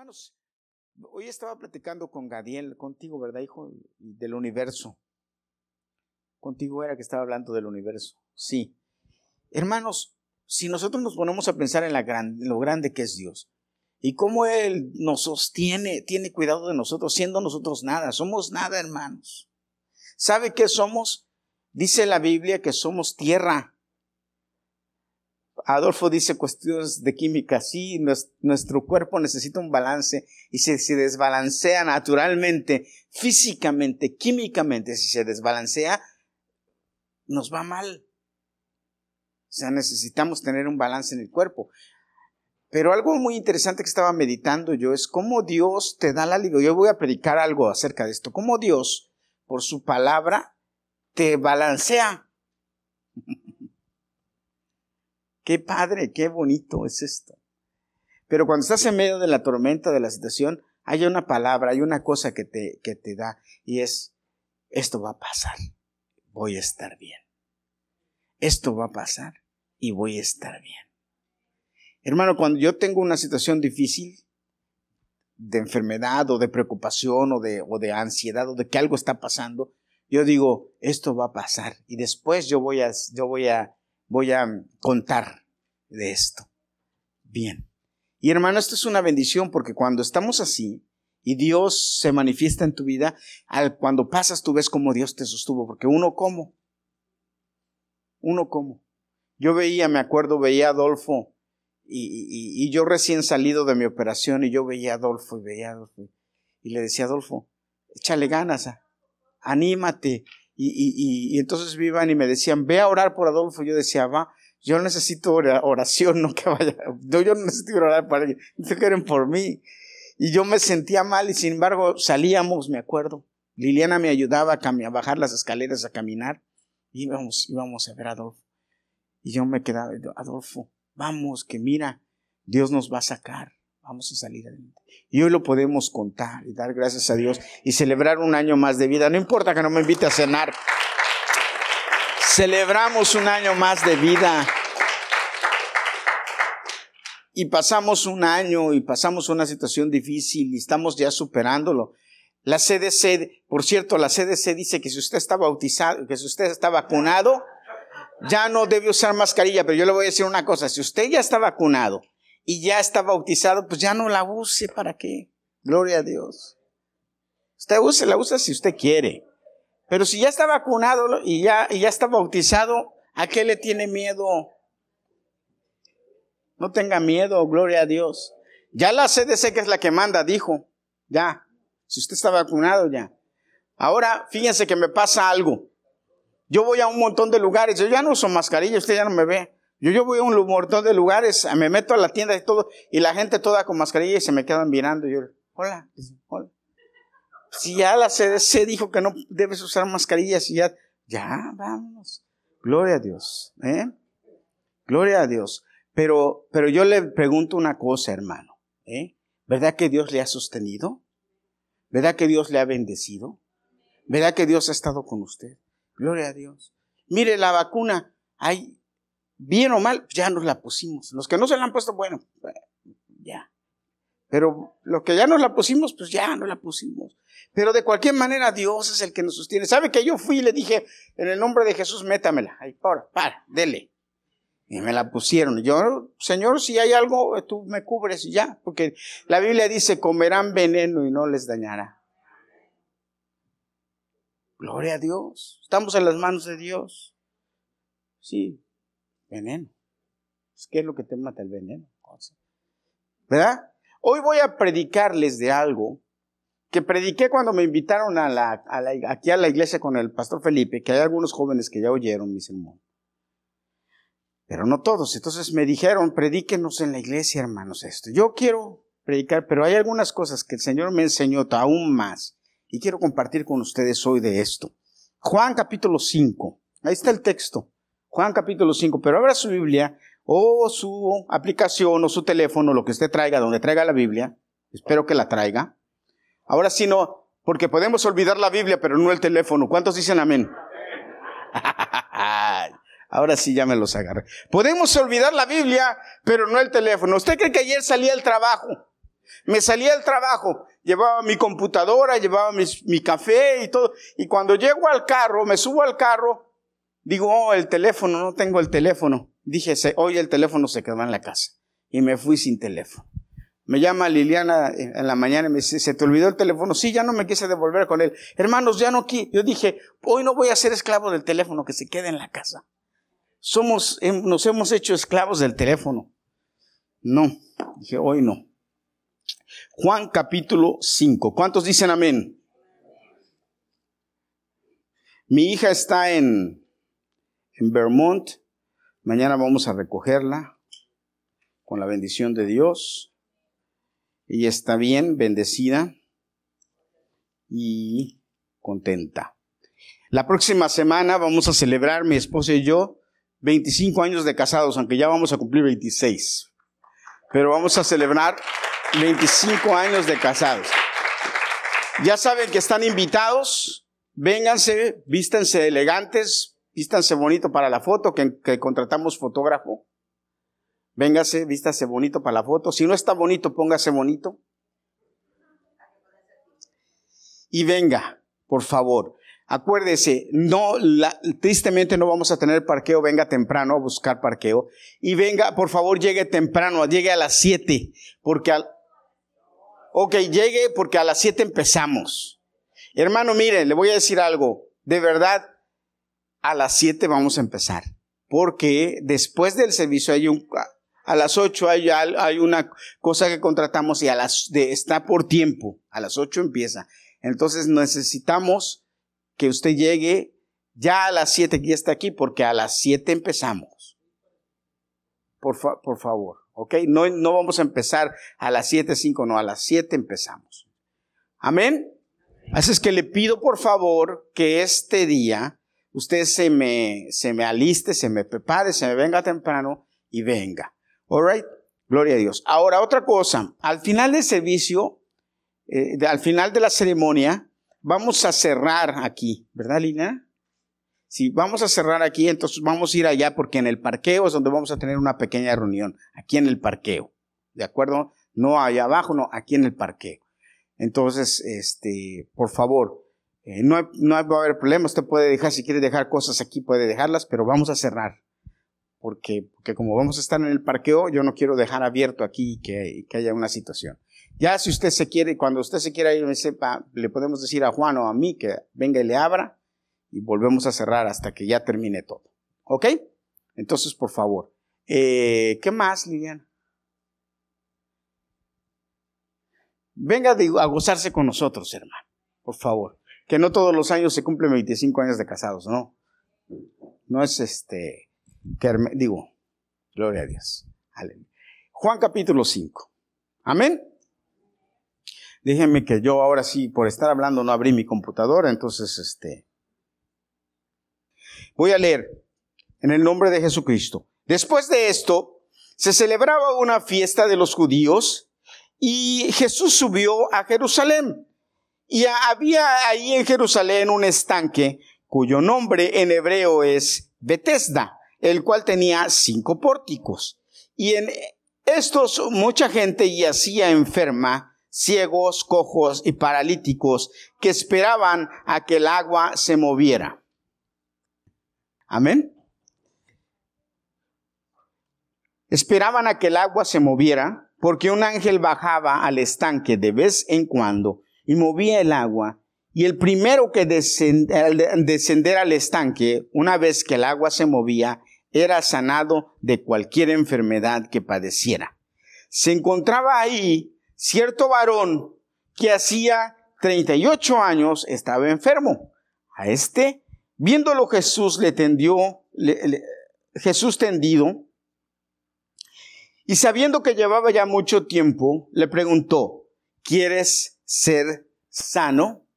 Hermanos, hoy estaba platicando con Gadiel, contigo, ¿verdad, hijo? Del universo. Contigo era que estaba hablando del universo. Sí. Hermanos, si nosotros nos ponemos a pensar en, la lo grande que es Dios y cómo Él nos sostiene, tiene cuidado de nosotros, siendo nosotros nada, somos nada, hermanos. ¿Sabe qué somos? Dice la Biblia que somos tierra. Adolfo dice cuestiones de química, sí, nuestro cuerpo necesita un balance y si se desbalancea naturalmente, físicamente, químicamente, si se desbalancea, nos va mal. O sea, necesitamos tener un balance en el cuerpo. Pero algo muy interesante que estaba meditando yo es cómo Dios te da la libertad. Yo voy a predicar algo acerca de esto. Cómo Dios, por su palabra, te balancea. Qué padre, qué bonito es esto. Pero cuando estás en medio de la tormenta, de la situación, hay una palabra, hay una cosa que te, que te da y es, esto va a pasar, voy a estar bien. Esto va a pasar y voy a estar bien. Hermano, cuando yo tengo una situación difícil, de enfermedad o de preocupación o de, o de ansiedad o de que algo está pasando, yo digo, esto va a pasar y después yo voy a, yo voy a, voy a contar de esto. Bien. Y hermano, esto es una bendición porque cuando estamos así y Dios se manifiesta en tu vida, al, cuando pasas tú ves cómo Dios te sostuvo, porque uno como, uno como. Yo veía, me acuerdo, veía a Adolfo y, yo recién salido de mi operación y yo veía a Adolfo y veía a Adolfo y le decía, Adolfo, échale ganas, anímate. Y, entonces vivan y me decían, ve a orar por Adolfo. Yo decía, va, yo necesito oración, no que vaya. Yo, yo necesito orar para que quieren por mí. Y yo me sentía mal y sin embargo salíamos, me acuerdo. Liliana me ayudaba a, bajar las escaleras, a caminar. Íbamos, íbamos a ver a Adolfo. Y yo me quedaba, Adolfo, vamos, que mira, Dios nos va a sacar. Vamos a salir adelante. Y hoy lo podemos contar y dar gracias a Dios y celebrar un año más de vida. No importa que no me invite a cenar. Celebramos un año más de vida. Y pasamos un año y pasamos una situación difícil y estamos ya superándolo. La CDC, por cierto, la CDC dice que si usted está bautizado, que si usted está vacunado, ya no debe usar mascarilla, pero yo le voy a decir una cosa, si usted ya está vacunado y ya está bautizado, pues ya no la use, ¿para qué? Gloria a Dios. Usted use, la usa si usted quiere. Pero si ya está vacunado y ya, y ya está bautizado, ¿a qué le tiene miedo? No tenga miedo, gloria a Dios. Ya la CDC, que es la que manda, dijo, ya, si usted está vacunado, ya. Ahora, fíjense que me pasa algo. Yo voy a un montón de lugares, yo ya no uso mascarilla, usted ya no me ve. Yo, yo voy a un montón de lugares, me meto a la tienda y todo, y la gente toda con mascarilla y se me quedan mirando. Y yo, hola, hola. Si ya la CDC dijo que no debes usar mascarillas y ya, ya, vamos. Gloria a Dios, ¿eh? Gloria a Dios. Pero, pero yo le pregunto una cosa, hermano, ¿eh? ¿Verdad que Dios le ha sostenido? ¿Verdad que Dios le ha bendecido? ¿Verdad que Dios ha estado con usted? Gloria a Dios. Mire, la vacuna, hay, bien o mal, ya nos la pusimos. Los que no se la han puesto, bueno, ya. Pero lo que ya nos la pusimos, pues ya no la pusimos. Pero de cualquier manera Dios es el que nos sostiene. ¿Sabe que yo fui y le dije, en el nombre de Jesús, métamela? Ahí, ahora, para, dele. Y me la pusieron. Yo, Señor, si hay algo, tú me cubres y ya. Porque la Biblia dice, comerán veneno y no les dañará. Gloria a Dios. Estamos en las manos de Dios. Sí, veneno. ¿Qué es lo que te mata el veneno? ¿Verdad? Hoy voy a predicarles de algo que prediqué cuando me invitaron aquí a la iglesia con el pastor Felipe, que hay algunos jóvenes que ya oyeron mi sermón. Pero no todos. Entonces me dijeron, predíquenos en la iglesia, hermanos, esto. Yo quiero predicar, pero hay algunas cosas que el Señor me enseñó aún más. Y quiero compartir con ustedes hoy de esto. Juan capítulo 5. Ahí está el texto. Juan capítulo 5. Pero abra su Biblia o su aplicación o su teléfono, lo que usted traiga, donde traiga la Biblia. Espero que la traiga. Ahora sí no, porque podemos olvidar la Biblia, pero no el teléfono. ¿Cuántos dicen amén? Ahora sí ya me los agarré. Podemos olvidar la Biblia, pero no el teléfono. ¿Usted cree que ayer salí al trabajo Me salía del trabajo, llevaba mi computadora, llevaba mi café y todo. Y cuando llego al carro, me subo al carro, digo, oh, el teléfono, no tengo el teléfono. Dije, hoy el teléfono se quedó en la casa. Y me fui sin teléfono. Me llama Liliana en la mañana y me dice, ¿se te olvidó el teléfono? Sí, ya no me quise devolver con él. Hermanos, ya no aquí. Yo dije, hoy no voy a ser esclavo del teléfono, que se quede en la casa. Somos, nos hemos hecho esclavos del teléfono. No, dije, hoy no. Juan capítulo 5. ¿Cuántos dicen amén? Mi hija está en, en Vermont. Mañana vamos a recogerla con la bendición de Dios. Ella está bien, bendecida y contenta. La próxima semana vamos a celebrar, mi esposa y yo, 25 años de casados, aunque ya vamos a cumplir 26. Pero vamos a celebrar 25 años de casados. Ya saben que están invitados, vénganse, vístanse elegantes, vístanse bonito para la foto, que, contratamos fotógrafo. Véngase, vístase bonito para la foto. Si no está bonito, póngase bonito. Y venga, por favor. Acuérdese, no, tristemente no vamos a tener parqueo, venga temprano a buscar parqueo. Y venga, por favor, llegue temprano, llegue a las 7, porque al, ok, llegue porque a las 7 empezamos. Hermano, mire, le voy a decir algo, de verdad, a las 7 vamos a empezar, porque después del servicio hay un, a las 8 hay, hay una cosa que contratamos y a las de, está por tiempo. A las 8 empieza. Entonces necesitamos que usted llegue ya a las 7 que ya está aquí porque a las 7 empezamos. Por, por favor, ¿ok? No, no vamos a empezar a las 7, 5, no, a las 7 empezamos. Amén. Así es que le pido por favor que este día usted se me, se me aliste, se me prepare, se me venga temprano y venga. Alright, gloria a Dios. Ahora, otra cosa, al final del servicio, eh, al final de la ceremonia, vamos a cerrar aquí, ¿verdad, Lina? Si vamos a cerrar aquí, entonces vamos a ir allá porque en el parqueo es donde vamos a tener una pequeña reunión, aquí en el parqueo, ¿de acuerdo? No allá abajo, no, aquí en el parqueo. Entonces, este, por favor, eh, no, no va a haber problema, usted puede dejar, si quiere dejar cosas aquí, puede dejarlas, pero vamos a cerrar porque, como vamos a estar en el parqueo, yo no quiero dejar abierto aquí que, que haya una situación. Ya si usted se quiere, cuando usted se quiera ir, me sepa, le podemos decir a Juan o a mí que venga y le abra y volvemos a cerrar hasta que ya termine todo. ¿Ok? Entonces, por favor. Eh, ¿Qué más, Liliana? Venga a gozarse con nosotros, hermano. Por favor. Que no todos los años se cumplen 25 años de casados, ¿no? No es este digo, gloria a Dios. Juan capítulo 5. Amén. Déjenme que yo ahora sí, por estar hablando, no abrí mi computadora, entonces este. Voy a leer en el nombre de Jesucristo. Después de esto, se celebraba una fiesta de los judíos y Jesús subió a Jerusalén. Y había ahí en Jerusalén un estanque cuyo nombre en hebreo es Bethesda el cual tenía cinco pórticos. Y en estos mucha gente yacía enferma, ciegos, cojos y paralíticos, que esperaban a que el agua se moviera. Amén. Esperaban a que el agua se moviera, porque un ángel bajaba al estanque de vez en cuando y movía el agua, y el primero que descender al estanque, una vez que el agua se movía, era sanado de cualquier enfermedad que padeciera. Se encontraba ahí cierto varón que hacía 38 años estaba enfermo. A este, viéndolo Jesús, le tendió, Jesús tendido, y sabiendo que llevaba ya mucho tiempo, le preguntó, ¿quieres ser sano?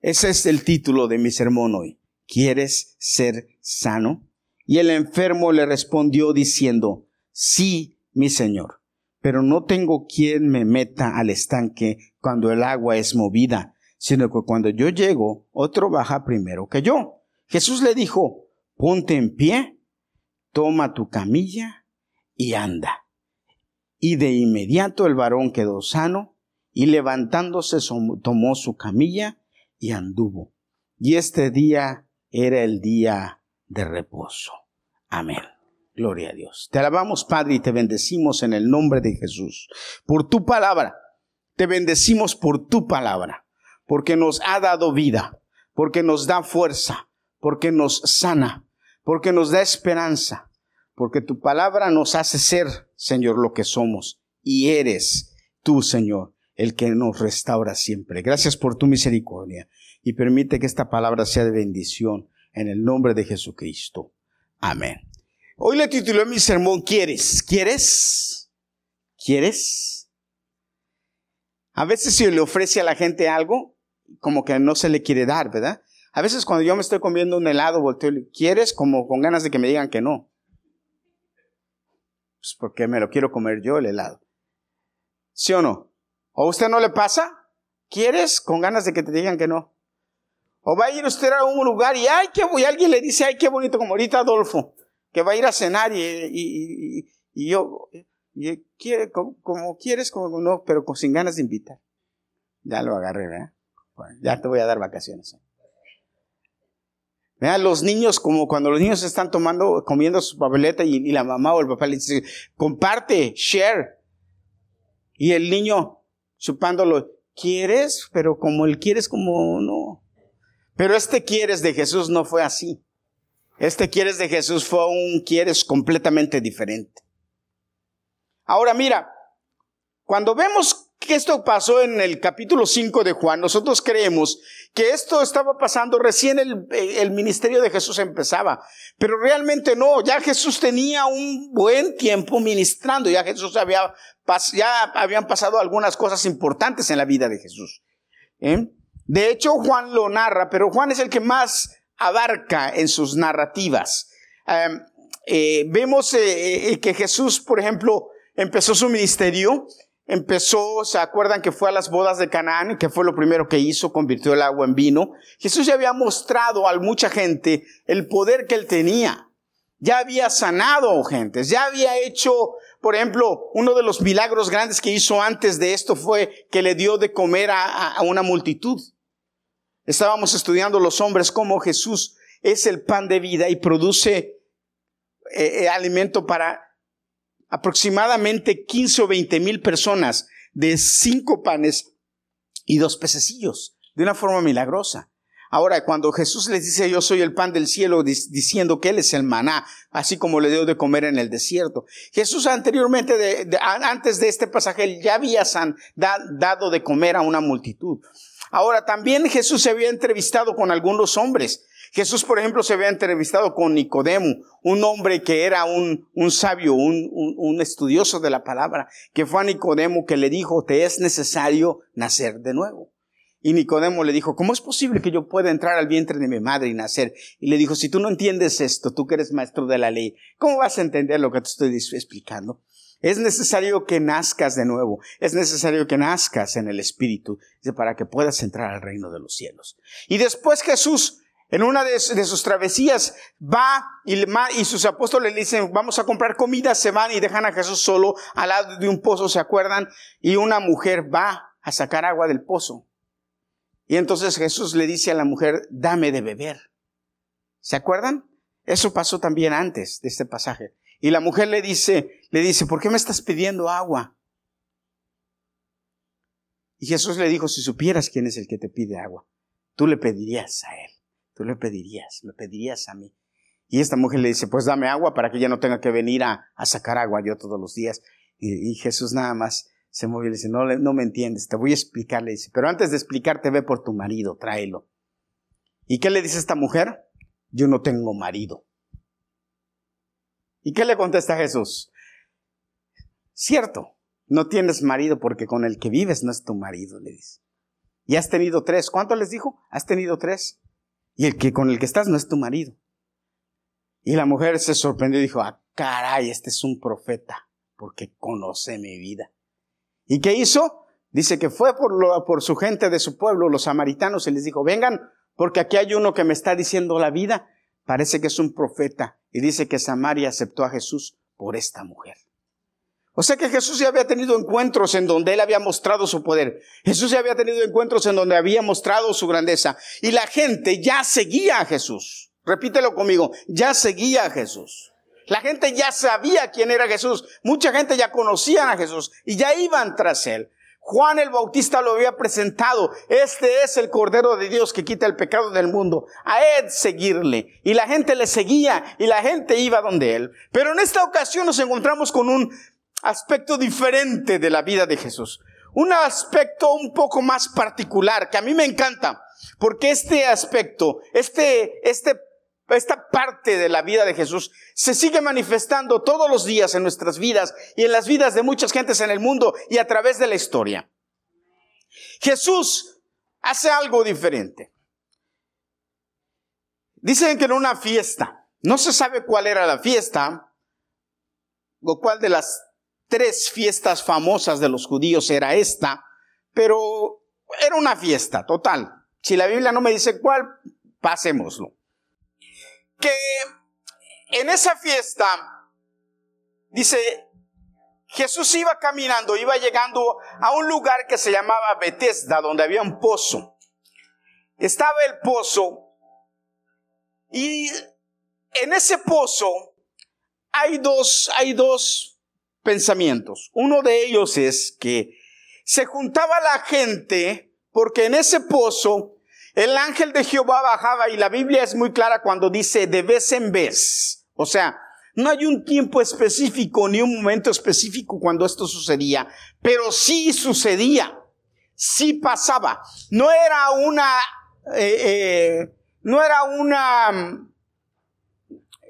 Ese es el título de mi sermón hoy. ¿Quieres ser sano? Y el enfermo le respondió diciendo, sí, mi señor, pero no tengo quien me meta al estanque cuando el agua es movida, sino que cuando yo llego, otro baja primero que yo. Jesús le dijo, ponte en pie, toma tu camilla y anda. Y de inmediato el varón quedó sano y levantándose tomó su camilla y anduvo. Y este día era el día de reposo. Amén. Gloria a Dios. Te alabamos, Padre, y te bendecimos en el nombre de Jesús. Por tu palabra. Te bendecimos por tu palabra. Porque nos ha dado vida. Porque nos da fuerza. Porque nos sana. Porque nos da esperanza. Porque tu palabra nos hace ser, Señor, lo que somos. Y eres tú, Señor, el que nos restaura siempre. Gracias por tu misericordia. Y permite que esta palabra sea de bendición en el nombre de Jesucristo. Amén. Hoy le titulé mi sermón ¿Quieres? ¿Quieres? ¿Quieres? A veces si le ofrece a la gente algo, como que no se le quiere dar, ¿verdad? A veces cuando yo me estoy comiendo un helado, volteo y ¿quieres? Como con ganas de que me digan que no. Pues porque me lo quiero comer yo el helado. ¿Sí o no? ¿O a usted no le pasa? ¿Quieres? Con ganas de que te digan que no. O va a ir usted a un lugar y, ay, qué voy, alguien le dice, ay, qué bonito, como ahorita Adolfo que va a ir a cenar y, yo, y quiere, como, quieres, como no, pero con, sin ganas de invitar. Ya lo agarré, ¿verdad? ya te voy a dar vacaciones. Vean, los niños, como cuando los niños están tomando, comiendo su papeleta y, y, la mamá o el papá le dice, comparte, share. Y el niño chupándolo, ¿quieres? Pero como él quieres, como no. Pero este quieres de Jesús no fue así. Este quieres de Jesús fue un quieres completamente diferente. Ahora mira, cuando vemos que esto pasó en el capítulo 5 de Juan, nosotros creemos que esto estaba pasando recién el, ministerio de Jesús empezaba, pero realmente no, ya Jesús tenía un buen tiempo ministrando, ya Jesús había, ya habían pasado algunas cosas importantes en la vida de Jesús. ¿eh? De hecho, Juan lo narra, pero Juan es el que más abarca en sus narrativas. Em, eh, vemos eh, que Jesús, por ejemplo, empezó su ministerio, empezó, se acuerdan que fue a las bodas de Canaán, que fue lo primero que hizo, convirtió el agua en vino. Jesús ya había mostrado a mucha gente el poder que él tenía. Ya había sanado gentes, ya había hecho, por ejemplo, uno de los milagros grandes que hizo antes de esto fue que le dio de comer a una multitud. Estábamos estudiando los hombres cómo Jesús es el pan de vida y produce eh, eh, alimento para aproximadamente 15 o 20 mil personas de cinco panes y dos pececillos, de una forma milagrosa. Ahora, cuando Jesús les dice yo soy el pan del cielo, diciendo que Él es el maná, así como le dio de comer en el desierto. Jesús anteriormente, antes de este pasaje, ya había dado de comer a una multitud. Ahora, también Jesús se había entrevistado con algunos hombres. Jesús, por ejemplo, se había entrevistado con Nicodemo, un hombre que era un, un sabio, un, un, estudioso de la palabra, que fue a Nicodemo que le dijo, te es necesario nacer de nuevo. Y Nicodemo le dijo, ¿cómo es posible que yo pueda entrar al vientre de mi madre y nacer? Y le dijo, si tú no entiendes esto, tú que eres maestro de la ley, ¿cómo vas a entender lo que te estoy explicando? Es necesario que nazcas de nuevo, es necesario que nazcas en el Espíritu para que puedas entrar al reino de los cielos. Y después Jesús, en una de, sus travesías, va y, y sus apóstoles le dicen, vamos a comprar comida, se van y dejan a Jesús solo al lado de un pozo, ¿se acuerdan? Y una mujer va a sacar agua del pozo. Y entonces Jesús le dice a la mujer, dame de beber. ¿Se acuerdan? Eso pasó también antes de este pasaje. Y la mujer le dice, le dice, ¿por qué me estás pidiendo agua? Y Jesús le dijo, si supieras quién es el que te pide agua, tú le pedirías a él, tú le pedirías, me pedirías a mí. Y esta mujer le dice, pues dame agua para que ya no tenga que venir a, sacar agua yo todos los días. Y, Jesús nada más se movió y le dice, no, no me entiendes, te voy a explicar, le dice, pero antes de explicarte, ve por tu marido, tráelo. ¿Y qué le dice esta mujer? Yo no tengo marido. ¿Y qué le contesta Jesús? Cierto, no tienes marido porque con el que vives no es tu marido, le dice. Y has tenido tres. ¿Cuánto les dijo? Has tenido tres. Y el que con el que estás no es tu marido. Y la mujer se sorprendió y dijo, ah, caray, este es un profeta, porque conoce mi vida. ¿Y qué hizo? Dice que fue por, lo, su gente de su pueblo, los samaritanos, y les dijo, vengan, porque aquí hay uno que me está diciendo la vida. Parece que es un profeta y dice que Samaria aceptó a Jesús por esta mujer. O sea que Jesús ya había tenido encuentros en donde él había mostrado su poder. Jesús ya había tenido encuentros en donde había mostrado su grandeza. Y la gente ya seguía a Jesús. Repítelo conmigo, ya seguía a Jesús. La gente ya sabía quién era Jesús. Mucha gente ya conocía a Jesús y ya iban tras él. Juan el Bautista lo había presentado. Este es el Cordero de Dios que quita el pecado del mundo. A él seguirle. Y la gente le seguía y la gente iba donde él. Pero en esta ocasión nos encontramos con un aspecto diferente de la vida de Jesús. Un aspecto un poco más particular que a mí me encanta. Porque este aspecto, este, este esta parte de la vida de Jesús se sigue manifestando todos los días en nuestras vidas y en las vidas de muchas gentes en el mundo y a través de la historia. Jesús hace algo diferente. Dicen que en una fiesta, no se sabe cuál era la fiesta, o cuál de las tres fiestas famosas de los judíos era esta, pero era una fiesta total. Si la Biblia no me dice cuál, pasémoslo que en esa fiesta, dice, Jesús iba caminando, iba llegando a un lugar que se llamaba Bethesda, donde había un pozo. Estaba el pozo y en ese pozo hay dos, hay dos pensamientos. Uno de ellos es que se juntaba la gente porque en ese pozo el ángel de Jehová bajaba y la Biblia es muy clara cuando dice de vez en vez. O sea, no hay un tiempo específico ni un momento específico cuando esto sucedía, pero sí sucedía, sí pasaba. No era una, eh, eh, no era una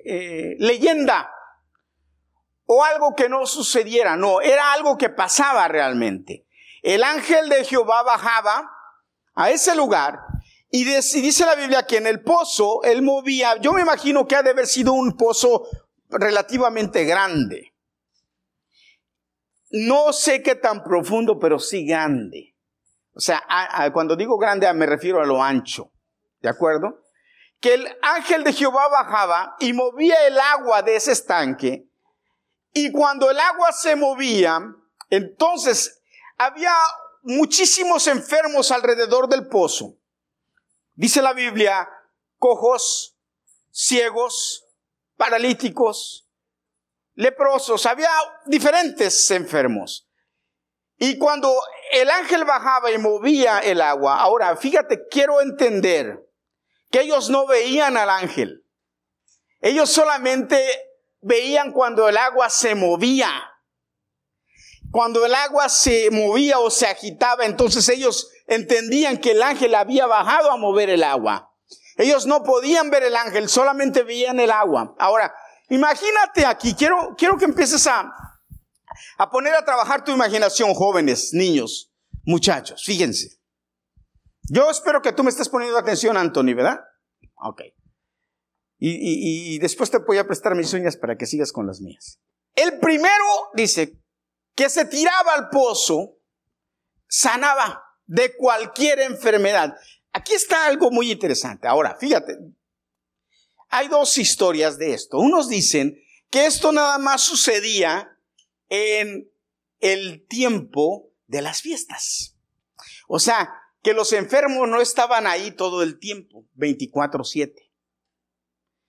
eh, leyenda o algo que no sucediera, no, era algo que pasaba realmente. El ángel de Jehová bajaba a ese lugar y, dice la Biblia que en el pozo él movía, yo me imagino que ha de haber sido un pozo relativamente grande. No sé qué tan profundo, pero sí grande. O sea, cuando digo grande me refiero a lo ancho. ¿De acuerdo? Que el ángel de Jehová bajaba y movía el agua de ese estanque. Y cuando el agua se movía, entonces había muchísimos enfermos alrededor del pozo. Dice la Biblia, cojos, ciegos, paralíticos, leprosos, había diferentes enfermos. Y cuando el ángel bajaba y movía el agua, ahora fíjate, quiero entender que ellos no veían al ángel. Ellos solamente veían cuando el agua se movía. Cuando el agua se movía o se agitaba, entonces ellos entendían que el ángel había bajado a mover el agua. Ellos no podían ver el ángel, solamente veían el agua. Ahora, imagínate aquí, quiero, quiero que empieces a, a poner a trabajar tu imaginación, jóvenes, niños, muchachos, fíjense. Yo espero que tú me estés poniendo atención, Anthony, ¿verdad? Ok. Y, después te voy a prestar mis uñas para que sigas con las mías. El primero dice que se tiraba al pozo, sanaba de cualquier enfermedad. Aquí está algo muy interesante. Ahora, fíjate, hay dos historias de esto. Unos dicen que esto nada más sucedía en el tiempo de las fiestas. O sea, que los enfermos no estaban ahí todo el tiempo, 24/7,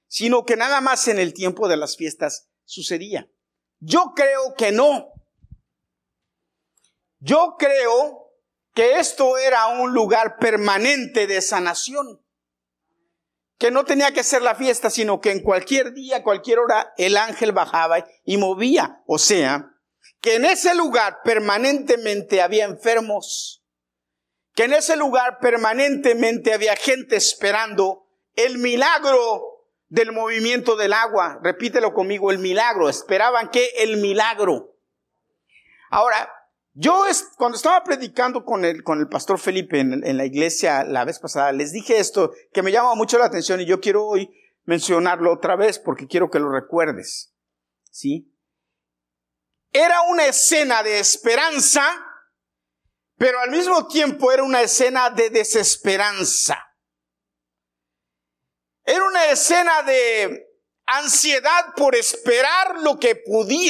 sino que nada más en el tiempo de las fiestas sucedía. Yo creo que no. Yo creo que esto era un lugar permanente de sanación, que no tenía que ser la fiesta, sino que en cualquier día, cualquier hora, el ángel bajaba y movía. O sea, que en ese lugar permanentemente había enfermos, que en ese lugar permanentemente había gente esperando el milagro del movimiento del agua. Repítelo conmigo, el milagro. Esperaban que el milagro. Ahora, yo cuando estaba predicando con el, con el pastor Felipe en, la iglesia la vez pasada, les dije esto que me llama mucho la atención y yo quiero hoy mencionarlo otra vez porque quiero que lo recuerdes. ¿Sí? Era una escena de esperanza, pero al mismo tiempo era una escena de desesperanza. Era una escena de ansiedad por esperar lo que,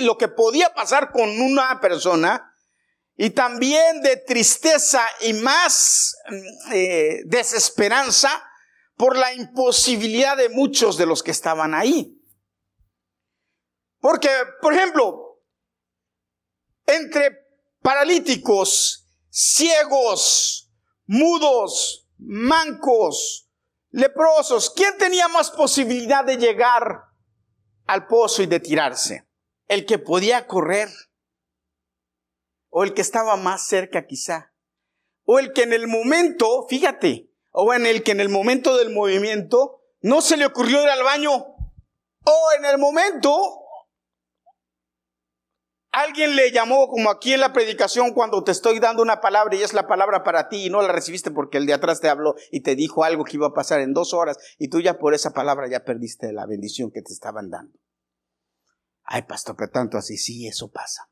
lo que podía pasar con una persona y también de tristeza y más mm, eh, desesperanza por la imposibilidad de muchos de los que estaban ahí. Porque, por ejemplo, entre paralíticos, ciegos, mudos, mancos, leprosos, ¿quién tenía más posibilidad de llegar al pozo y de tirarse? El que podía correr o el que estaba más cerca quizá, o el que en el momento, fíjate, o en el que en el momento del movimiento no se le ocurrió ir al baño, o en el momento alguien le llamó como aquí en la predicación cuando te estoy dando una palabra y es la palabra para ti y no la recibiste porque el de atrás te habló y te dijo algo que iba a pasar en dos horas y tú ya por esa palabra ya perdiste la bendición que te estaban dando. Ay, pastor, pero tanto así, sí, eso pasa.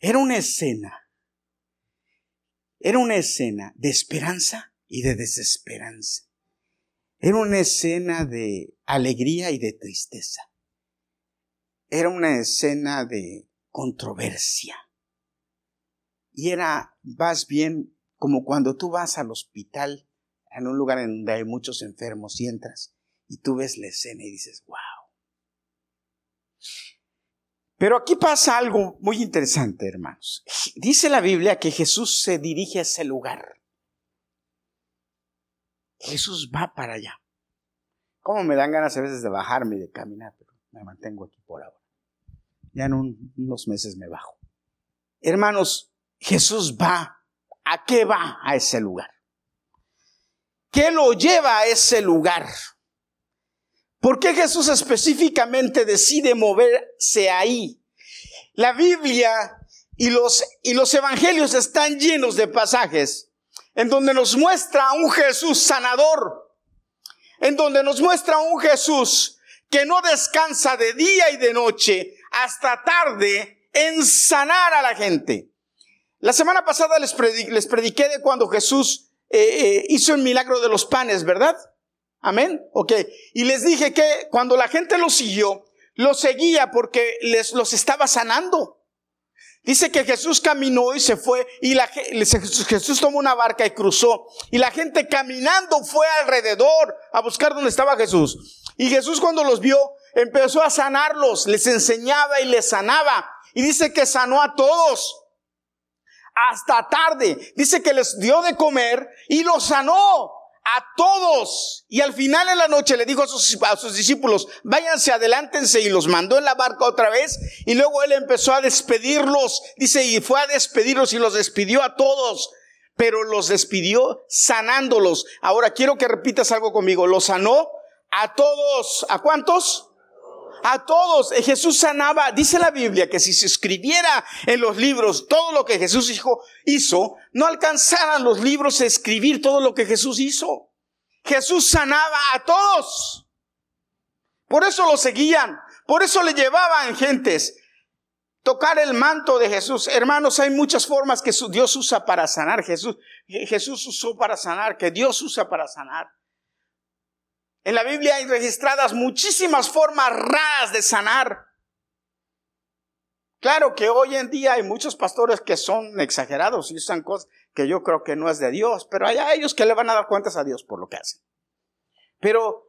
Era una escena, era una escena de esperanza y de desesperanza. Era una escena de alegría y de tristeza. Era una escena de controversia. Y era más bien como cuando tú vas al hospital en un lugar en donde hay muchos enfermos y entras y tú ves la escena y dices, wow. Pero aquí pasa algo muy interesante, hermanos. Dice la Biblia que Jesús se dirige a ese lugar. Jesús va para allá. ¿Cómo me dan ganas a veces de bajarme y de caminar? Me mantengo aquí por ahora. Ya en unos meses me bajo. Hermanos, Jesús va. ¿A qué va a ese lugar? ¿Qué lo lleva a ese lugar? ¿Por qué Jesús específicamente decide moverse ahí? La Biblia y los, y los evangelios están llenos de pasajes en donde nos muestra un Jesús sanador, en donde nos muestra un Jesús que no descansa de día y de noche hasta tarde en sanar a la gente. La semana pasada les, prediqué, de cuando Jesús eh, eh, hizo el milagro de los panes, ¿verdad? Amén. Ok. Y les dije que cuando la gente lo siguió, lo seguía porque les los estaba sanando. Dice que Jesús caminó y se fue y la, Jesús tomó una barca y cruzó y la gente caminando fue alrededor a buscar dónde estaba Jesús. Y Jesús cuando los vio empezó a sanarlos, les enseñaba y les sanaba. Y dice que sanó a todos hasta tarde. Dice que les dio de comer y los sanó a todos. Y al final en la noche le dijo a sus, a sus, discípulos, váyanse, adelántense y los mandó en la barca otra vez. Y luego él empezó a despedirlos. Dice, y fue a despedirlos y los despidió a todos. Pero los despidió sanándolos. Ahora quiero que repitas algo conmigo. Los sanó a todos. ¿A cuántos? a todos. Eh, Jesús sanaba, dice la Biblia, que si se escribiera en los libros todo lo que Jesús hizo, no alcanzaran los libros a escribir todo lo que Jesús hizo. Jesús sanaba a todos. Por eso lo seguían, por eso le llevaban gentes. Tocar el manto de Jesús. Hermanos, hay muchas formas que Dios usa para sanar. Jesús, Jesús usó para sanar, que Dios usa para sanar. En la Biblia hay registradas muchísimas formas raras de sanar. Claro que hoy en día hay muchos pastores que son exagerados y usan cosas que yo creo que no es de Dios, pero hay a ellos que le van a dar cuentas a Dios por lo que hacen. Pero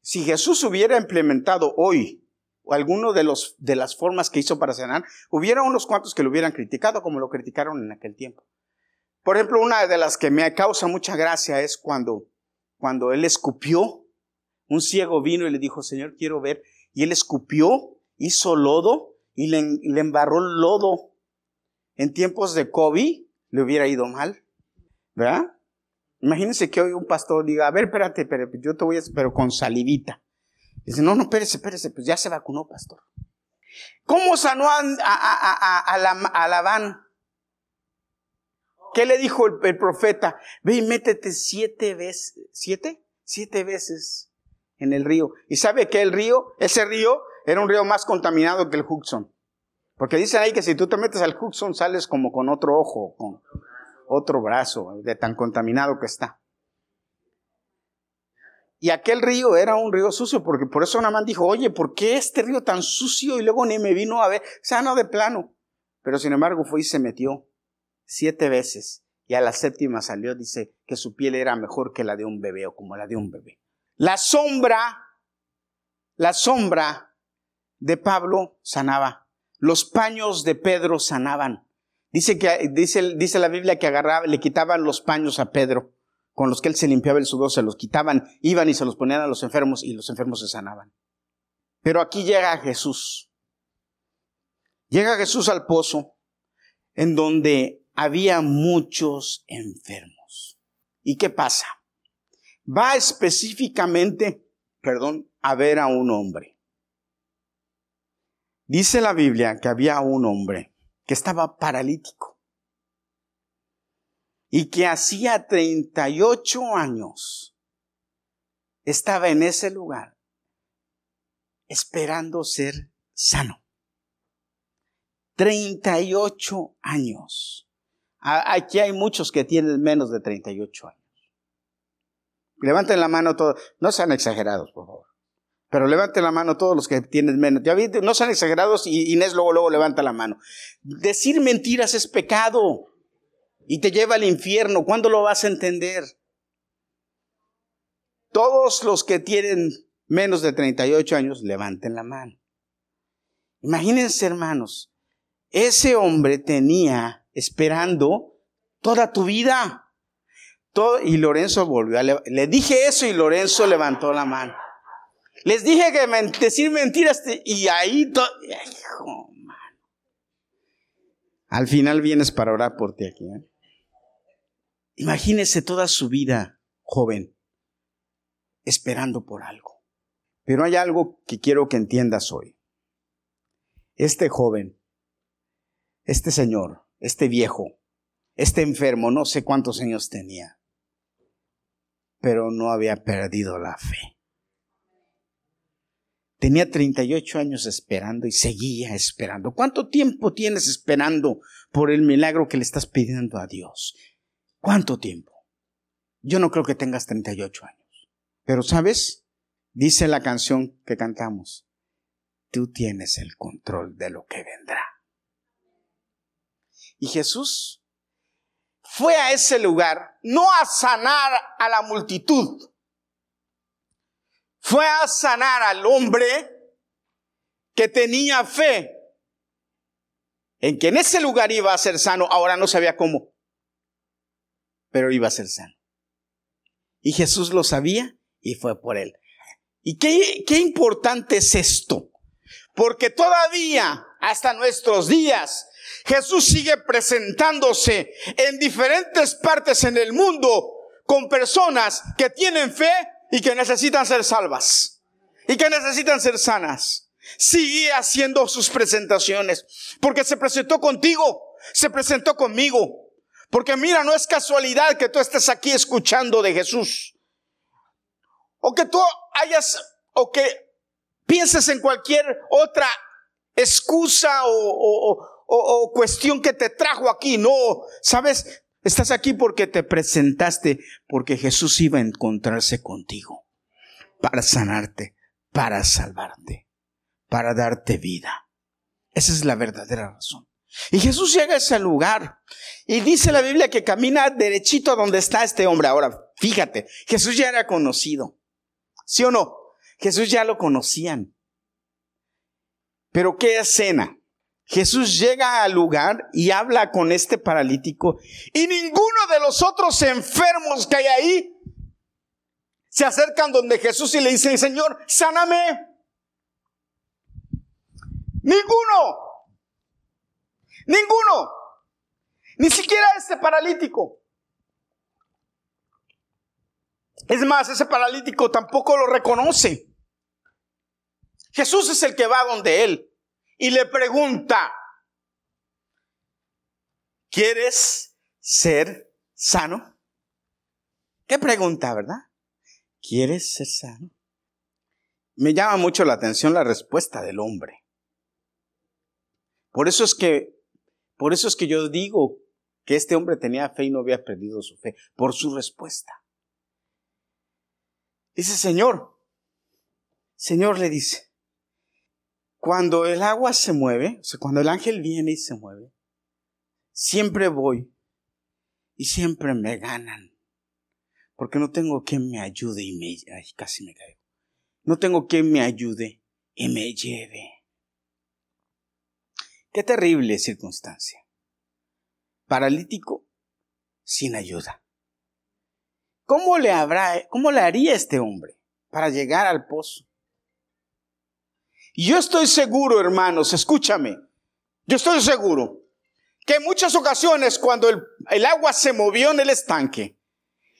si Jesús hubiera implementado hoy alguno de, los, de las formas que hizo para sanar, hubiera unos cuantos que lo hubieran criticado como lo criticaron en aquel tiempo. Por ejemplo, una de las que me causa mucha gracia es cuando cuando él escupió, un ciego vino y le dijo, Señor, quiero ver. Y él escupió, hizo lodo y le, embarró lodo. En tiempos de COVID le hubiera ido mal, ¿verdad? Imagínense que hoy un pastor diga, a ver, espérate, pero yo te voy a, pero con salivita. Dice, no, no, espérese, espérese, pues ya se vacunó, pastor. ¿Cómo sanó a, a, a, Labán? ¿Qué le dijo el, profeta? Ve y métete siete veces, ¿siete? Siete veces en el río. ¿Y sabe que el río, ese río, era un río más contaminado que el Hudson? Porque dicen ahí que si tú te metes al Hudson sales como con otro ojo, con otro brazo, de tan contaminado que está. Y aquel río era un río sucio, porque por eso Namán dijo, oye, ¿por qué este río tan sucio? Y luego ni me vino a ver, sano de plano. Pero sin embargo fue y se metió siete veces. Y a la séptima salió, dice, que su piel era mejor que la de un bebé o como la de un bebé. La sombra, la sombra de Pablo sanaba. Los paños de Pedro sanaban. Dice, que, dice, dice la Biblia que agarraba, le quitaban los paños a Pedro con los que él se limpiaba el sudor, se los quitaban, iban y se los ponían a los enfermos y los enfermos se sanaban. Pero aquí llega Jesús. Llega Jesús al pozo en donde había muchos enfermos. ¿Y qué pasa? Va específicamente, perdón, a ver a un hombre. Dice la Biblia que había un hombre que estaba paralítico y que hacía 38 años estaba en ese lugar esperando ser sano. 38 años. Aquí hay muchos que tienen menos de 38 años. Levanten la mano todos, no sean exagerados, por favor. Pero levanten la mano todos los que tienen menos. Ya no sean exagerados y Inés luego, luego levanta la mano. Decir mentiras es pecado y te lleva al infierno. ¿Cuándo lo vas a entender? Todos los que tienen menos de 38 años, levanten la mano. Imagínense, hermanos, ese hombre tenía esperando toda tu vida. Y Lorenzo volvió a le dije eso y Lorenzo levantó la mano. Les dije que decir mentiras y ahí todo, Al final vienes para orar por ti aquí. ¿eh? Imagínese toda su vida, joven, esperando por algo. Pero hay algo que quiero que entiendas hoy. Este joven, este señor, este viejo, este enfermo, no sé cuántos años tenía, pero no había perdido la fe. Tenía 38 años esperando y seguía esperando. ¿Cuánto tiempo tienes esperando por el milagro que le estás pidiendo a Dios? ¿Cuánto tiempo? Yo no creo que tengas 38 años. Pero sabes, dice la canción que cantamos, tú tienes el control de lo que vendrá. Y Jesús fue a ese lugar no a sanar a la multitud, fue a sanar al hombre que tenía fe en que en ese lugar iba a ser sano, ahora no sabía cómo pero iba a ser sano. Y Jesús lo sabía y fue por él. ¿Y qué, qué importante es esto? Porque todavía, hasta nuestros días, Jesús sigue presentándose en diferentes partes en el mundo con personas que tienen fe y que necesitan ser salvas y que necesitan ser sanas. Sigue haciendo sus presentaciones porque se presentó contigo, se presentó conmigo, porque mira, no es casualidad que tú estés aquí escuchando de Jesús. O que tú hayas, o que pienses en cualquier otra excusa o, o cuestión que te trajo aquí. No, sabes, estás aquí porque te presentaste, porque Jesús iba a encontrarse contigo para sanarte, para salvarte, para darte vida. Esa es la verdadera razón. Y Jesús llega a ese lugar y dice la Biblia que camina derechito a donde está este hombre. Ahora, fíjate, Jesús ya era conocido. ¿Sí o no? Jesús ya lo conocían. Pero ¿qué escena? Jesús llega al lugar y habla con este paralítico y ninguno de los otros enfermos que hay ahí se acercan donde Jesús y le dicen, Señor, sáname. Ninguno. Ninguno. Ni siquiera este paralítico. Es más, ese paralítico tampoco lo reconoce. Jesús es el que va donde él y le pregunta, ¿quieres ser sano? ¿Qué pregunta, verdad? ¿Quieres ser sano? Me llama mucho la atención la respuesta del hombre. Por eso es que por eso es que yo digo que este hombre tenía fe y no había perdido su fe, por su respuesta. Dice, Señor, Señor le dice, cuando el agua se mueve, o sea, cuando el ángel viene y se mueve, siempre voy y siempre me ganan. Porque no tengo quien me ayude y me... Ay, casi me caigo. No tengo quien me ayude y me lleve. Qué terrible circunstancia. Paralítico sin ayuda. ¿Cómo le habrá, cómo le haría este hombre para llegar al pozo? Yo estoy seguro, hermanos, escúchame. Yo estoy seguro que en muchas ocasiones cuando el, el agua se movió en el estanque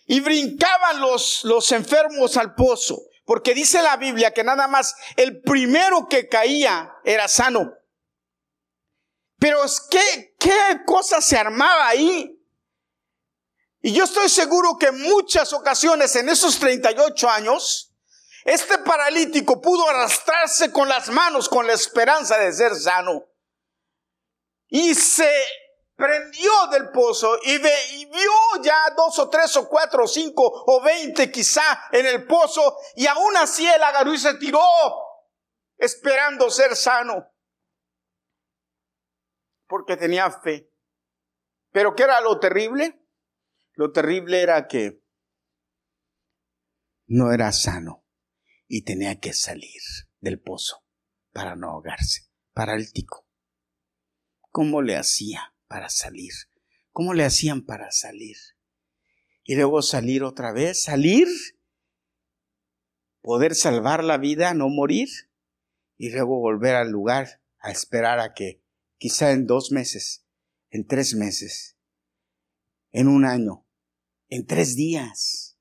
y brincaban los, los enfermos al pozo, porque dice la Biblia que nada más el primero que caía era sano. Pero ¿qué, qué cosa se armaba ahí? Y yo estoy seguro que en muchas ocasiones en esos 38 años, este paralítico pudo arrastrarse con las manos con la esperanza de ser sano. Y se prendió del pozo y, y, vio ya dos o tres o cuatro o cinco o veinte quizá en el pozo y aún así él agarró y se tiró esperando ser sano porque tenía fe. Pero ¿qué era lo terrible? Lo terrible era que no era sano y tenía que salir del pozo para no ahogarse, paralítico. ¿Cómo le hacía para salir? ¿Cómo le hacían para salir? Y luego salir otra vez, salir, poder salvar la vida, no morir, y luego volver al lugar a esperar a que quizá en dos meses, en tres meses, en un año, en tres días,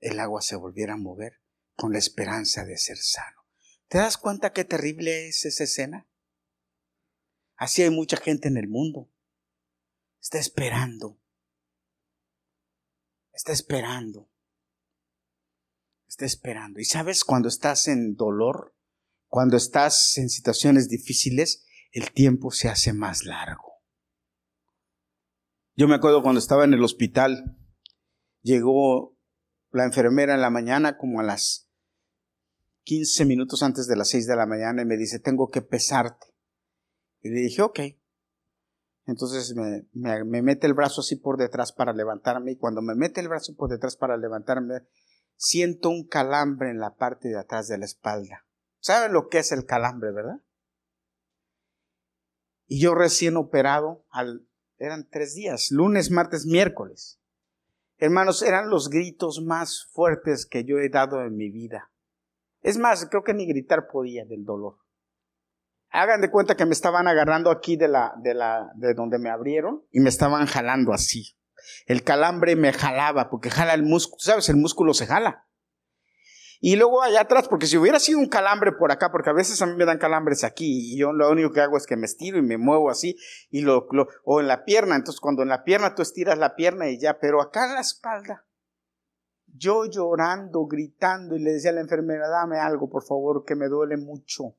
el agua se volviera a mover con la esperanza de ser sano. ¿Te das cuenta qué terrible es esa escena? Así hay mucha gente en el mundo. Está esperando. Está esperando. Está esperando. Y sabes, cuando estás en dolor, cuando estás en situaciones difíciles, el tiempo se hace más largo. Yo me acuerdo cuando estaba en el hospital, llegó la enfermera en la mañana como a las 15 minutos antes de las 6 de la mañana y me dice, tengo que pesarte. Y le dije, ok. Entonces me, me, mete el brazo así por detrás para levantarme y cuando me mete el brazo por detrás para levantarme, siento un calambre en la parte de atrás de la espalda. ¿Saben lo que es el calambre, verdad? Y yo recién operado, al, eran tres días, lunes, martes, miércoles. Hermanos, eran los gritos más fuertes que yo he dado en mi vida. Es más, creo que ni gritar podía del dolor. Hagan de cuenta que me estaban agarrando aquí de la, de la, de donde me abrieron y me estaban jalando así. El calambre me jalaba, porque jala el músculo, ¿sabes? El músculo se jala. Y luego allá atrás, porque si hubiera sido un calambre por acá, porque a veces a mí me dan calambres aquí y yo lo único que hago es que me estiro y me muevo así, y lo, o en la pierna, entonces cuando en la pierna tú estiras la pierna y ya, pero acá en la espalda, yo llorando, gritando y le decía a la enfermera, dame algo, por favor, que me duele mucho.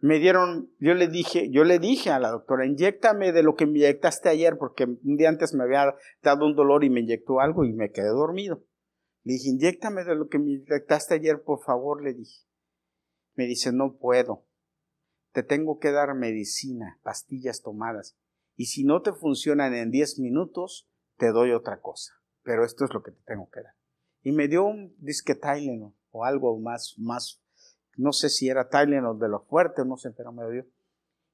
Me dieron, yo le dije, yo le dije a la doctora, inyectame de lo que me inyectaste ayer, porque un día antes me había dado un dolor y me inyectó algo y me quedé dormido. Le dije, inyectame de lo que me inyectaste ayer, por favor, le dije. Me dice, no puedo. Te tengo que dar medicina, pastillas tomadas. Y si no te funcionan en 10 minutos, te doy otra cosa. Pero esto es lo que te tengo que dar. Y me dio un disque Tylenol o algo más, más, no sé si era Tylenol de lo fuerte, no sé, pero me lo dio.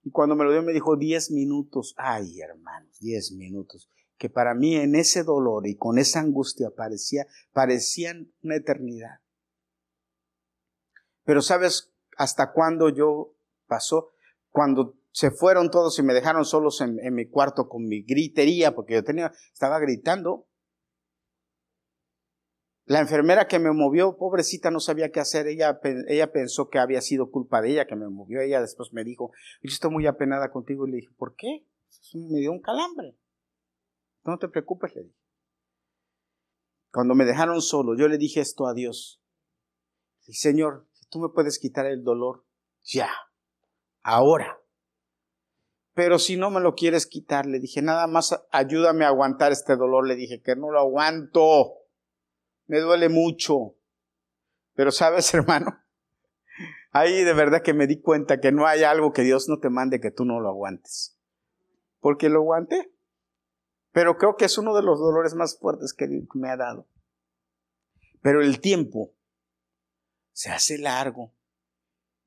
Y cuando me lo dio me dijo 10 minutos. Ay, hermanos, 10 minutos que para mí en ese dolor y con esa angustia parecía, parecían una eternidad. Pero ¿sabes hasta cuándo yo pasó? Cuando se fueron todos y me dejaron solos en, mi cuarto con mi gritería, porque yo tenía, estaba gritando. La enfermera que me movió, pobrecita, no sabía qué hacer. Ella, ella pensó que había sido culpa de ella que me movió. Ella después me dijo, yo estoy muy apenada contigo. Y le dije, ¿por qué? Me dio un calambre. No te preocupes, le dije. Cuando me dejaron solo, yo le dije esto a Dios. Señor, si tú me puedes quitar el dolor, ya, ahora. Pero si no me lo quieres quitar, le dije, nada más ayúdame a aguantar este dolor. Le dije que no lo aguanto. me duele mucho. Pero sabes, hermano, ahí de verdad que me di cuenta que no hay algo que Dios no te mande que tú no lo aguantes. Porque lo aguanté. Pero creo que es uno de los dolores más fuertes que me ha dado. Pero el tiempo se hace largo.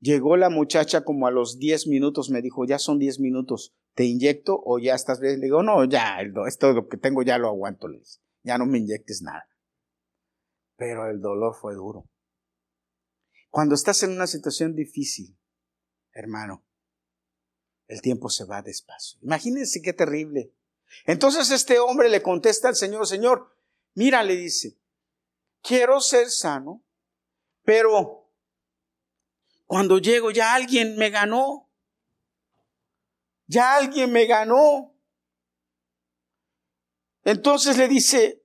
Llegó la muchacha como a los 10 minutos, me dijo, ya son 10 minutos, ¿te inyecto o ya estás bien? Le digo, no, ya, esto lo que tengo ya lo aguanto, les. ya no me inyectes nada. Pero el dolor fue duro. Cuando estás en una situación difícil, hermano, el tiempo se va despacio. Imagínense qué terrible. Entonces este hombre le contesta al Señor, Señor, mira, le dice, quiero ser sano, pero cuando llego ya alguien me ganó. Ya alguien me ganó. Entonces le dice,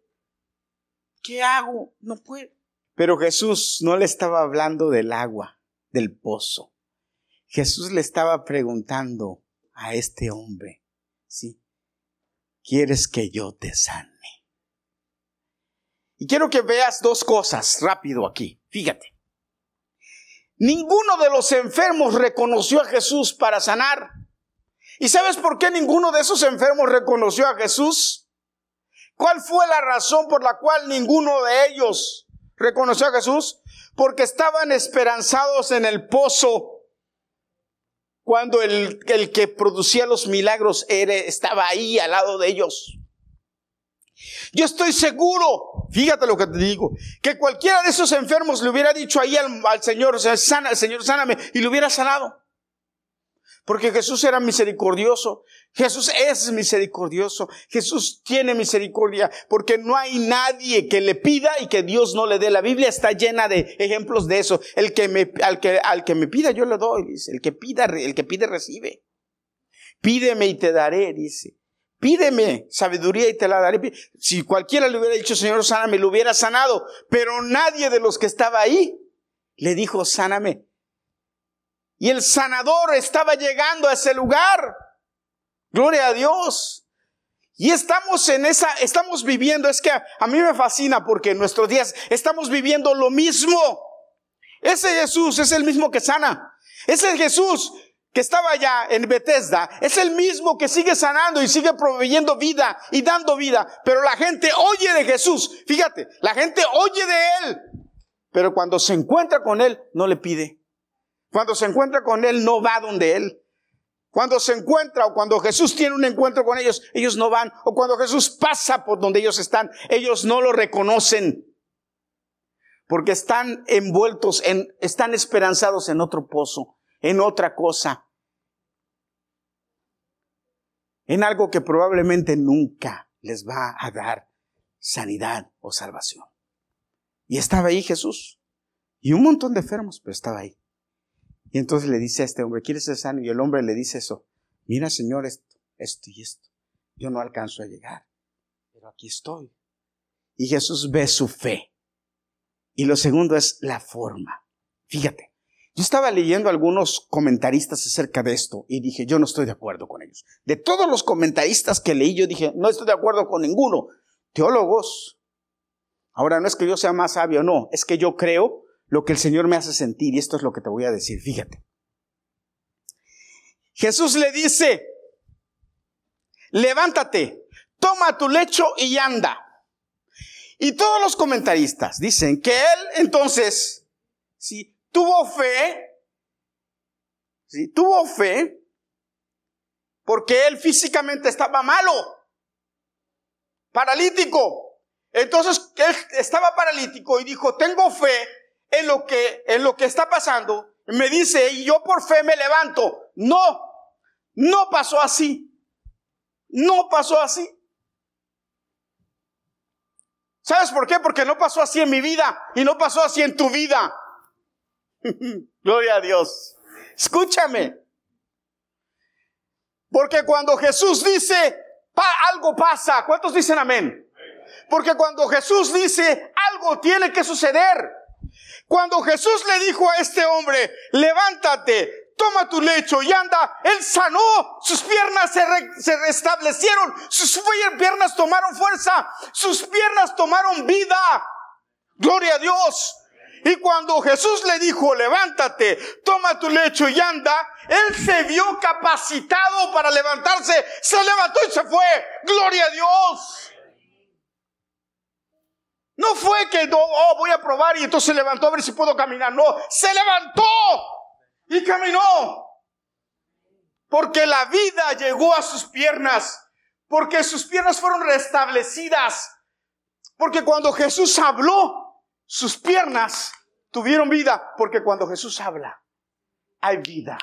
¿qué hago? No puedo. Pero Jesús no le estaba hablando del agua, del pozo. Jesús le estaba preguntando a este hombre, ¿sí? ¿Quieres que yo te sane? Y quiero que veas dos cosas rápido aquí. Fíjate. Ninguno de los enfermos reconoció a Jesús para sanar. ¿Y sabes por qué ninguno de esos enfermos reconoció a Jesús? ¿Cuál fue la razón por la cual ninguno de ellos reconoció a Jesús? Porque estaban esperanzados en el pozo cuando el, el que producía los milagros estaba ahí al lado de ellos. Yo estoy seguro, fíjate lo que te digo, que cualquiera de esos enfermos le hubiera dicho ahí al, Señor, sana, Señor, sáname, y le hubiera sanado. Porque Jesús era misericordioso. Jesús es misericordioso. Jesús tiene misericordia. Porque no hay nadie que le pida y que Dios no le dé. La Biblia está llena de ejemplos de eso. El que me, al, que, al que me pida yo le doy, dice. El que pida, el que pide recibe. Pídeme y te daré, dice. Pídeme sabiduría y te la daré. Si cualquiera le hubiera dicho, Señor, sáname, lo hubiera sanado. Pero nadie de los que estaba ahí le dijo, sáname. Y el sanador estaba llegando a ese lugar. Gloria a Dios. Y estamos en esa, estamos viviendo, es que a, mí me fascina porque en nuestros días estamos viviendo lo mismo. Ese Jesús es el mismo que sana. Ese Jesús que estaba allá en Bethesda es el mismo que sigue sanando y sigue proveyendo vida y dando vida. Pero la gente oye de Jesús. Fíjate, la gente oye de Él. Pero cuando se encuentra con Él, no le pide. Cuando se encuentra con Él, no va donde Él. Cuando se encuentra o cuando Jesús tiene un encuentro con ellos, ellos no van. O cuando Jesús pasa por donde ellos están, ellos no lo reconocen. Porque están envueltos en, están esperanzados en otro pozo en otra cosa, en algo que probablemente nunca les va a dar sanidad o salvación. Y estaba ahí Jesús. Y un montón de enfermos, pero estaba ahí. Y entonces le dice a este hombre, ¿quieres ser sano? Y el hombre le dice eso. Mira, Señor, esto, esto y esto. Yo no alcanzo a llegar, pero aquí estoy. Y Jesús ve su fe. Y lo segundo es la forma. Fíjate, yo estaba leyendo algunos comentaristas acerca de esto y dije, yo no estoy de acuerdo con ellos. De todos los comentaristas que leí, yo dije, no estoy de acuerdo con ninguno. Teólogos. Ahora, no es que yo sea más sabio, no, es que yo creo lo que el Señor me hace sentir y esto es lo que te voy a decir, fíjate. Jesús le dice, levántate, toma tu lecho y anda. Y todos los comentaristas dicen que él entonces, sí, tuvo fe, ¿sí? tuvo fe, porque él físicamente estaba malo, paralítico. Entonces él estaba paralítico y dijo, tengo fe en lo que, en lo que está pasando. Me dice, y yo por fe me levanto. No, no pasó así. No pasó así. ¿Sabes por qué? Porque no pasó así en mi vida y no pasó así en tu vida. Gloria a Dios. Escúchame. Porque cuando Jesús dice, algo pasa, ¿cuántos dicen amén? Porque cuando Jesús dice, algo tiene que suceder. Cuando Jesús le dijo a este hombre, levántate, toma tu lecho y anda, él sanó, sus piernas se, se restablecieron, sus piernas tomaron fuerza, sus piernas tomaron vida. Gloria a Dios. Y cuando Jesús le dijo, levántate, toma tu lecho y anda, él se vio capacitado para levantarse, se levantó y se fue. Gloria a Dios. No fue que, oh, voy a probar y entonces se levantó a ver si puedo caminar. No, se levantó y caminó. Porque la vida llegó a sus piernas. Porque sus piernas fueron restablecidas. Porque cuando Jesús habló, sus piernas tuvieron vida. Porque cuando Jesús habla, hay vida.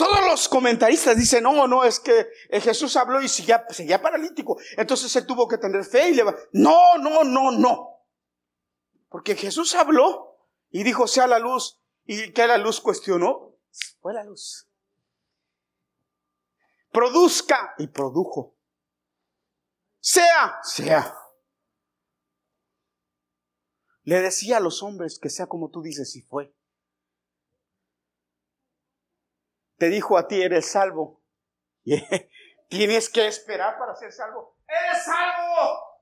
Todos los comentaristas dicen, no, no, es que eh, Jesús habló y seguía, paralítico. Entonces él tuvo que tener fe y le va. No, no, no, no. Porque Jesús habló y dijo, sea la luz. Y que la luz cuestionó, fue la luz. Produzca y produjo. Sea, sea. Le decía a los hombres que sea como tú dices y fue. Te dijo a ti, eres salvo. Tienes que esperar para ser salvo. Eres salvo.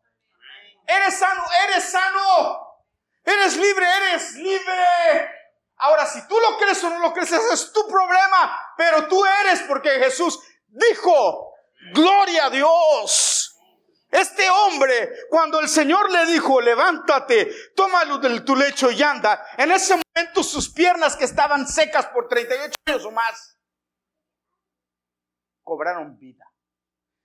Eres sano, eres sano. Eres libre, eres libre. Ahora, si tú lo crees o no lo crees, ese es tu problema. Pero tú eres porque Jesús dijo, gloria a Dios. Este hombre, cuando el Señor le dijo, levántate, tómalo de tu lecho y anda, en ese momento sus piernas que estaban secas por 38 años o más, cobraron vida,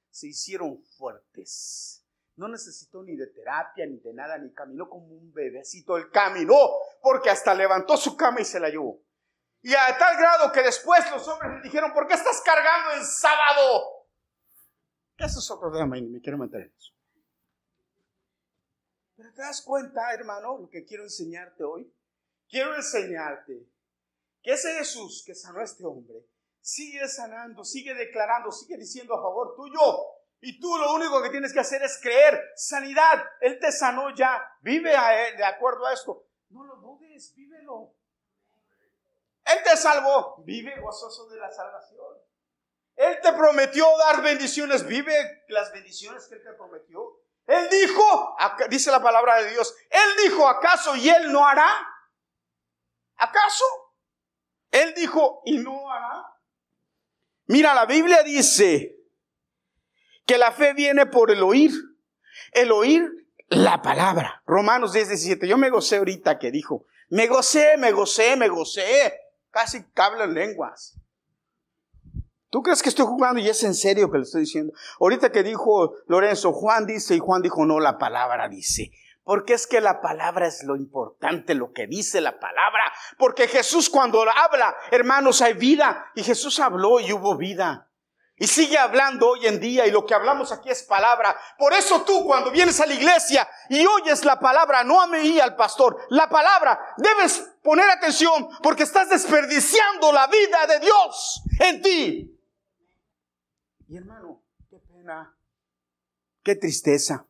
se hicieron fuertes. No necesitó ni de terapia, ni de nada, ni caminó como un bebecito. Él caminó porque hasta levantó su cama y se la llevó. Y a tal grado que después los hombres le dijeron, ¿por qué estás cargando en sábado? Eso es otro tema y me quiero meter en eso. Pero te das cuenta, hermano, lo que quiero enseñarte hoy. Quiero enseñarte que ese Jesús que sanó a este hombre, sigue sanando, sigue declarando, sigue diciendo a favor tuyo. Y tú lo único que tienes que hacer es creer. Sanidad, Él te sanó ya. Vive a Él de acuerdo a esto. No lo dudes, vívelo. Él te salvó, vive gozoso de la salvación. Él te prometió dar bendiciones, vive las bendiciones que Él te prometió. Él dijo, dice la palabra de Dios, Él dijo, ¿acaso y Él no hará? ¿Acaso? Él dijo, ¿y no hará? Mira, la Biblia dice que la fe viene por el oír, el oír la palabra. Romanos 10, 17. Yo me gocé ahorita que dijo, me gocé, me gocé, me gocé casi en lenguas. ¿Tú crees que estoy jugando y es en serio que le estoy diciendo? Ahorita que dijo Lorenzo, Juan dice y Juan dijo, no, la palabra dice. Porque es que la palabra es lo importante, lo que dice la palabra. Porque Jesús cuando habla, hermanos, hay vida. Y Jesús habló y hubo vida. Y sigue hablando hoy en día y lo que hablamos aquí es palabra. Por eso tú cuando vienes a la iglesia y oyes la palabra, no a al pastor, la palabra, debes poner atención porque estás desperdiciando la vida de Dios en ti. Y hermano, qué pena, qué tristeza,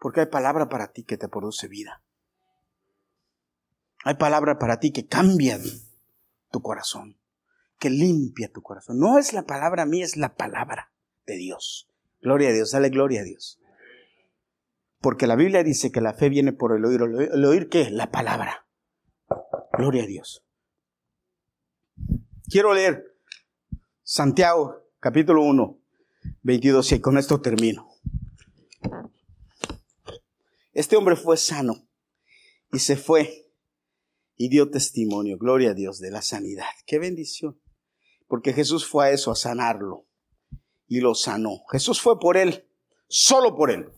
porque hay palabra para ti que te produce vida. Hay palabra para ti que cambia tu corazón que limpia tu corazón. No es la palabra mía, es la palabra de Dios. Gloria a Dios, dale gloria a Dios. Porque la Biblia dice que la fe viene por el oír. ¿El oír qué? La palabra. Gloria a Dios. Quiero leer Santiago capítulo 1, 22 y con esto termino. Este hombre fue sano y se fue y dio testimonio, gloria a Dios, de la sanidad. Qué bendición. Porque Jesús fue a eso, a sanarlo. Y lo sanó. Jesús fue por él, solo por él.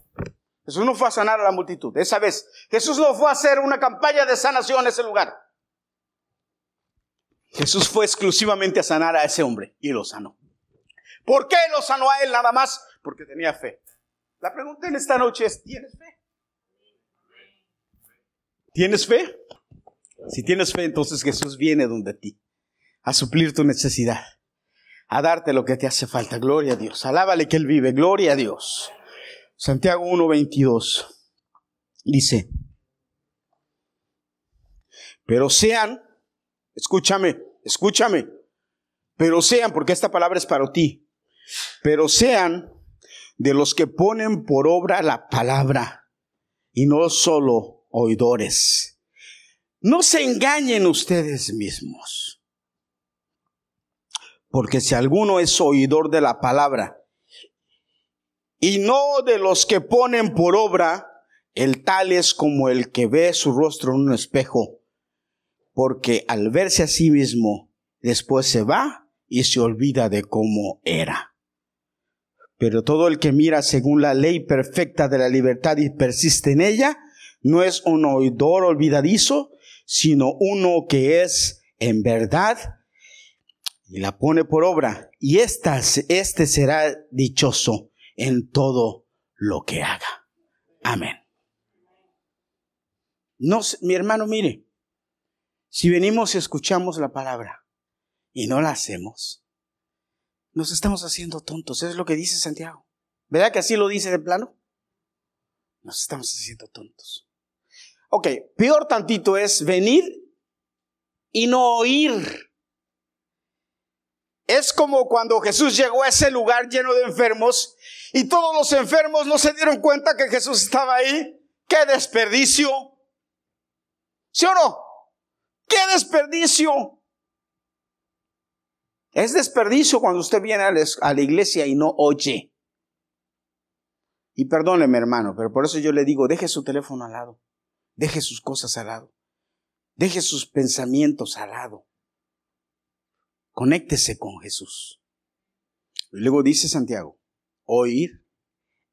Jesús no fue a sanar a la multitud. Esa vez, Jesús no fue a hacer una campaña de sanación en ese lugar. Jesús fue exclusivamente a sanar a ese hombre y lo sanó. ¿Por qué lo sanó a él nada más? Porque tenía fe. La pregunta en esta noche es, ¿tienes fe? ¿Tienes fe? Si tienes fe, entonces Jesús viene donde ti a suplir tu necesidad, a darte lo que te hace falta. Gloria a Dios. Alábale que Él vive. Gloria a Dios. Santiago 1.22 dice, pero sean, escúchame, escúchame, pero sean, porque esta palabra es para ti, pero sean de los que ponen por obra la palabra y no solo oidores. No se engañen ustedes mismos. Porque si alguno es oidor de la palabra y no de los que ponen por obra, el tal es como el que ve su rostro en un espejo, porque al verse a sí mismo, después se va y se olvida de cómo era. Pero todo el que mira según la ley perfecta de la libertad y persiste en ella, no es un oidor olvidadizo, sino uno que es en verdad y la pone por obra. Y esta, este será dichoso en todo lo que haga. Amén. No, mi hermano, mire, si venimos y escuchamos la palabra y no la hacemos, nos estamos haciendo tontos. es lo que dice Santiago. ¿Verdad que así lo dice de plano? Nos estamos haciendo tontos. Ok, peor tantito es venir y no oír. Es como cuando Jesús llegó a ese lugar lleno de enfermos y todos los enfermos no se dieron cuenta que Jesús estaba ahí. ¡Qué desperdicio! ¿Sí o no? ¡Qué desperdicio! Es desperdicio cuando usted viene a la iglesia y no oye. Y perdóneme, hermano, pero por eso yo le digo, deje su teléfono al lado, deje sus cosas al lado, deje sus pensamientos al lado. Conéctese con Jesús. Luego dice Santiago, oír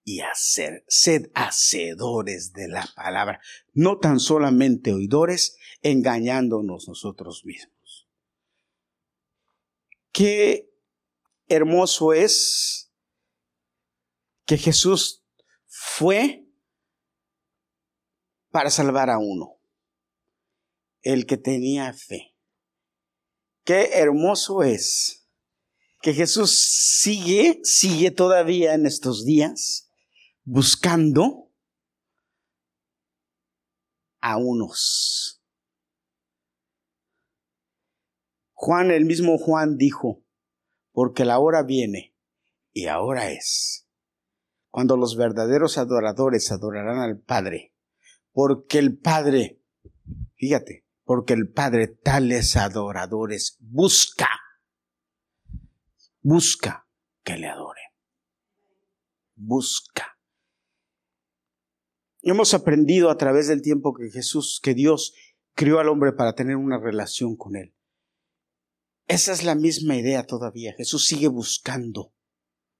y hacer. Sed hacedores de la palabra, no tan solamente oidores, engañándonos nosotros mismos. Qué hermoso es que Jesús fue para salvar a uno, el que tenía fe. Qué hermoso es que Jesús sigue, sigue todavía en estos días buscando a unos. Juan, el mismo Juan dijo, porque la hora viene y ahora es, cuando los verdaderos adoradores adorarán al Padre, porque el Padre, fíjate, porque el Padre tales adoradores busca, busca que le adoren, busca. Hemos aprendido a través del tiempo que Jesús, que Dios crió al hombre para tener una relación con Él. Esa es la misma idea todavía. Jesús sigue buscando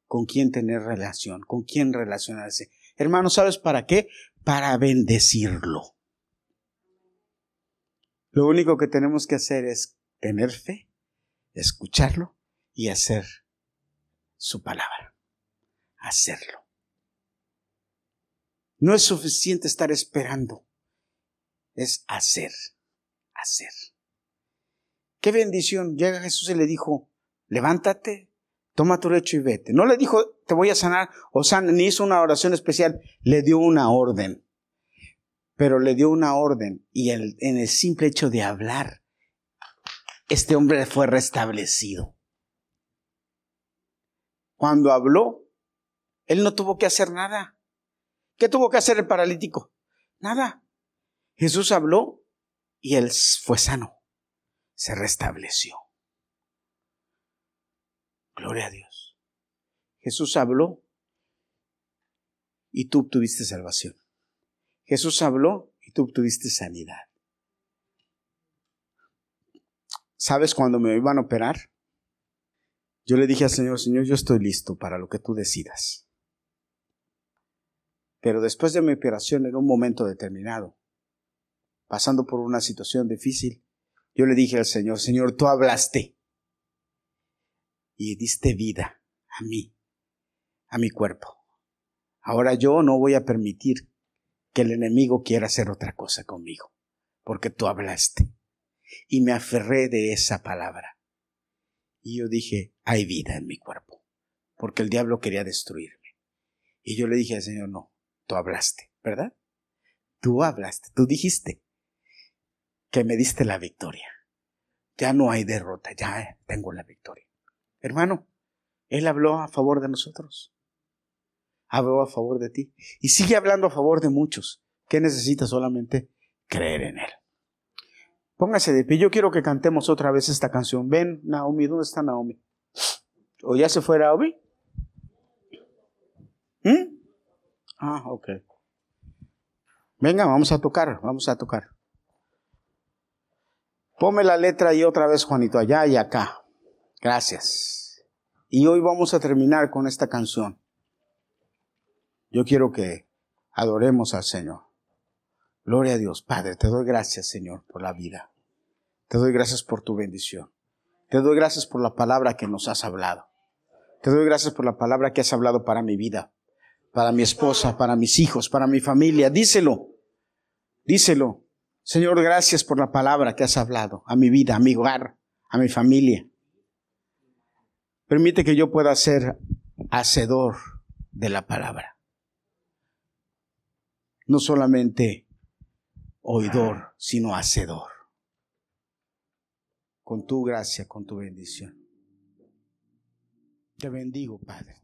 con quién tener relación, con quién relacionarse. Hermano, ¿sabes para qué? Para bendecirlo. Lo único que tenemos que hacer es tener fe, escucharlo y hacer su palabra. Hacerlo. No es suficiente estar esperando, es hacer, hacer. Qué bendición. Llega Jesús y le dijo, levántate, toma tu lecho y vete. No le dijo, te voy a sanar o sana, ni hizo una oración especial, le dio una orden. Pero le dio una orden y en el simple hecho de hablar, este hombre fue restablecido. Cuando habló, él no tuvo que hacer nada. ¿Qué tuvo que hacer el paralítico? Nada. Jesús habló y él fue sano. Se restableció. Gloria a Dios. Jesús habló y tú obtuviste salvación. Jesús habló y tú obtuviste sanidad. ¿Sabes cuando me iban a operar? Yo le dije al Señor, Señor, yo estoy listo para lo que tú decidas. Pero después de mi operación, en un momento determinado, pasando por una situación difícil, yo le dije al Señor, Señor, tú hablaste y diste vida a mí, a mi cuerpo. Ahora yo no voy a permitir que el enemigo quiera hacer otra cosa conmigo, porque tú hablaste. Y me aferré de esa palabra. Y yo dije, hay vida en mi cuerpo, porque el diablo quería destruirme. Y yo le dije al Señor, no, tú hablaste, ¿verdad? Tú hablaste, tú dijiste que me diste la victoria. Ya no hay derrota, ya tengo la victoria. Hermano, Él habló a favor de nosotros. Habló a favor de ti. Y sigue hablando a favor de muchos. ¿Qué necesita solamente? Creer en Él. Póngase de pie. Yo quiero que cantemos otra vez esta canción. Ven, Naomi, ¿dónde está Naomi? ¿O ya se fue Naomi? ¿Mm? Ah, ok. Venga, vamos a tocar, vamos a tocar. Ponme la letra ahí otra vez, Juanito, allá y acá. Gracias. Y hoy vamos a terminar con esta canción. Yo quiero que adoremos al Señor. Gloria a Dios. Padre, te doy gracias, Señor, por la vida. Te doy gracias por tu bendición. Te doy gracias por la palabra que nos has hablado. Te doy gracias por la palabra que has hablado para mi vida, para mi esposa, para mis hijos, para mi familia. Díselo. Díselo. Señor, gracias por la palabra que has hablado a mi vida, a mi hogar, a mi familia. Permite que yo pueda ser hacedor de la palabra. No solamente oidor, sino hacedor con tu gracia, con tu bendición. Te bendigo, Padre.